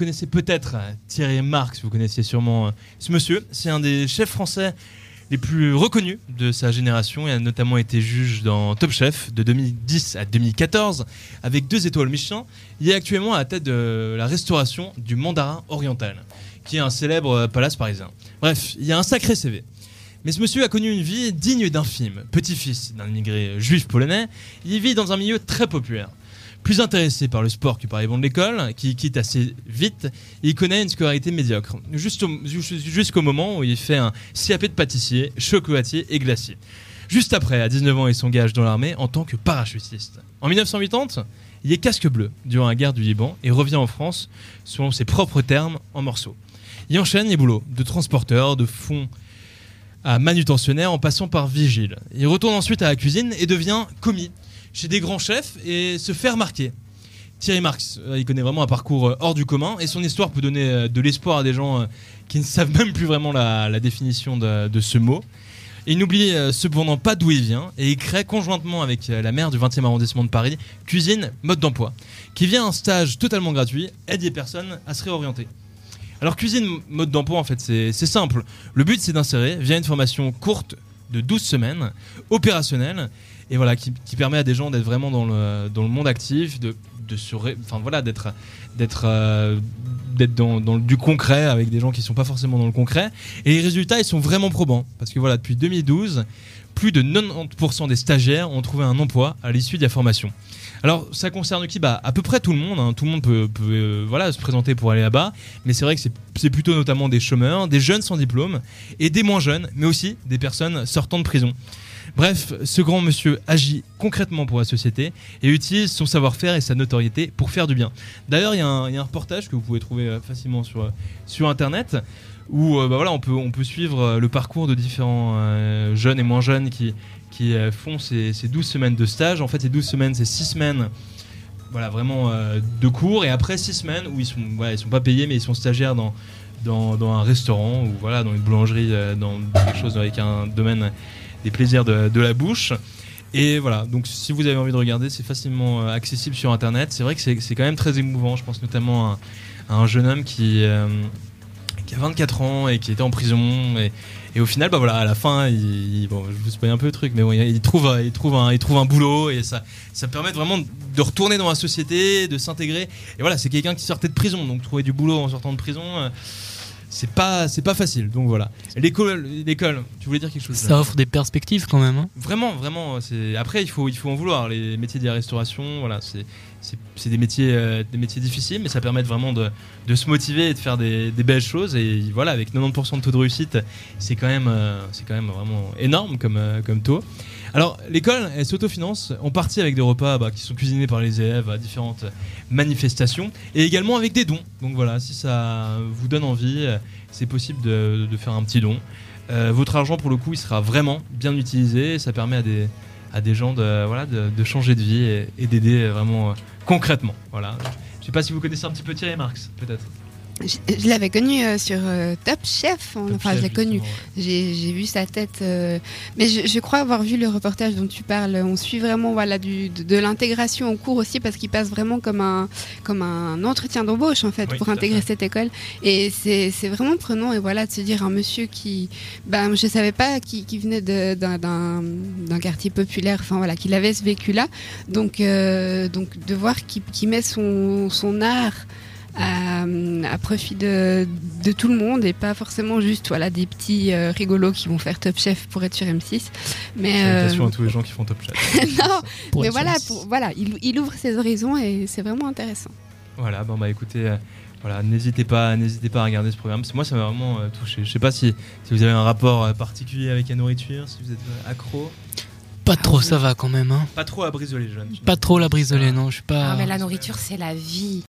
connaissez peut-être Thierry Marx, vous connaissez sûrement ce monsieur. C'est un des chefs français les plus reconnus de sa génération. Il a notamment été juge dans Top Chef de 2010 à 2014 avec deux étoiles Michelin. Il est actuellement à la tête de la restauration du Mandarin Oriental, qui est un célèbre palace parisien. Bref, il y a un sacré CV. Mais ce monsieur a connu une vie digne d'un film. Petit-fils d'un immigré juif polonais, il vit dans un milieu très populaire. Plus intéressé par le sport que par les bons de l'école, qui quitte assez vite, il connaît une scolarité médiocre. Jusqu'au moment où il fait un CAP de pâtissier, chocolatier et glacier. Juste après, à 19 ans, il s'engage dans l'armée en tant que parachutiste. En 1980, il est casque bleu durant la guerre du Liban et revient en France, selon ses propres termes, en morceaux. Il enchaîne les boulots de transporteur, de fonds à manutentionnaire en passant par vigile. Il retourne ensuite à la cuisine et devient commis chez des grands chefs et se fait remarquer. Thierry Marx, euh, il connaît vraiment un parcours euh, hors du commun et son histoire peut donner euh, de l'espoir à des gens qui ne savent même plus vraiment la, définition de, ce mot. il n'oublie cependant pas d'où il vient et il crée conjointement avec la maire du 20e arrondissement de Paris Cuisine Mode d'Emploi, qui vient un stage totalement gratuit, aide les personnes à se réorienter. Alors cuisine mode d'emploi en fait c'est simple. Le but c'est d'insérer via une formation courte de 12 semaines, opérationnelle, et voilà qui, permet à des gens d'être vraiment dans le, dans le monde actif, de, de se enfin voilà d'être d'être euh, dans, dans, du concret avec des gens qui sont pas forcément dans le concret et les résultats ils sont vraiment probants parce que voilà depuis 2012 plus de 90% des stagiaires ont trouvé un emploi à l'issue de la formation. Alors, ça concerne qui bah, À peu près tout le monde. Hein. Tout le monde peut, euh, voilà, se présenter pour aller là-bas. Mais c'est vrai que c'est plutôt notamment des chômeurs, des jeunes sans diplôme et des moins jeunes, mais aussi des personnes sortant de prison. Bref, ce grand monsieur agit concrètement pour la société et utilise son savoir-faire et sa notoriété pour faire du bien. D'ailleurs, il y, a un reportage que vous pouvez trouver euh, facilement sur, sur Internet où euh, bah on, peut, suivre le parcours de différents jeunes et moins jeunes qui, euh, font ces, 12 semaines de stage. En fait, ces 12 semaines, c'est 6 semaines voilà, vraiment euh, de cours. Et après 6 semaines où ils sont, sont pas payés, mais ils sont stagiaires dans, un restaurant ou voilà, dans une boulangerie, euh, dans quelque chose avec un domaine des plaisirs de, la bouche. Et voilà, donc si vous avez envie de regarder, c'est facilement accessible sur internet. C'est vrai que c'est quand même très émouvant. Je pense notamment à, un jeune homme qui, qui a 24 ans et qui était en prison. Et, au final, bah voilà, à la fin, il, je vous spoil un peu le truc, mais bon, il trouve, il trouve un, il trouve un boulot et ça, ça permet vraiment de retourner dans la société, de s'intégrer. Et voilà, c'est quelqu'un qui sortait de prison, donc trouver du boulot en sortant de prison. Euh, c'est pas c'est pas facile donc voilà l'école l'école tu voulais dire quelque chose ça offre des perspectives quand même hein. vraiment vraiment c'est après il faut il faut en vouloir les métiers de la restauration voilà c'est c'est des métiers, euh, des métiers difficiles, mais ça permet vraiment de, de se motiver et de faire des, des, belles choses. Et voilà, avec 90% de taux de réussite, c'est quand, même, euh, c'est quand même vraiment énorme comme, euh, comme taux. Alors, l'école, elle s'autofinance en partie avec des repas bah, qui sont cuisinés par les élèves à différentes manifestations et également avec des dons. Donc voilà, si ça vous donne envie, c'est possible de, faire un petit don. votre argent, pour le coup, il sera vraiment bien utilisé. Ça permet à des, à des gens de, voilà, de, changer de vie et, d'aider vraiment euh, concrètement. Voilà. Je ne sais pas si vous connaissez un petit peu Thierry Marx, peut-être. Je, l'avais connu euh, sur euh, Top Chef. enfin, je l'ai connu. J'ai vu sa tête. Euh, mais je, crois avoir vu le reportage dont tu parles. On suit vraiment voilà, du, de, l'intégration en cours aussi parce qu'il passe vraiment comme un, comme un entretien d'embauche en fait pour intégrer cette école. Et c'est vraiment prenant et voilà de se dire un monsieur qui, ben, je savais pas qui, qui venait d'un quartier populaire. Enfin voilà, qu'il avait ce vécu là. Donc donc de voir qu'il met son, son art à, profit de, de, tout le monde et pas forcément juste voilà, des petits euh, rigolos qui vont faire Top Chef pour être sur M6. Mais, euh... à tous les gens qui font Top Chef. non, mais voilà, pour, voilà il, il, ouvre ses horizons et c'est vraiment intéressant. Voilà, bon bah écoutez, euh, voilà, n'hésitez pas, n'hésitez pas à regarder ce programme. Moi, ça m'a vraiment euh, touché. Je sais pas si, si, vous avez un rapport particulier avec la nourriture, si vous êtes accro. Pas trop, ça va quand même. Hein. Pas trop à brisoler, jeune. Pas trop la brisoler, non. Je suis pas. Ah, mais la nourriture, c'est la vie.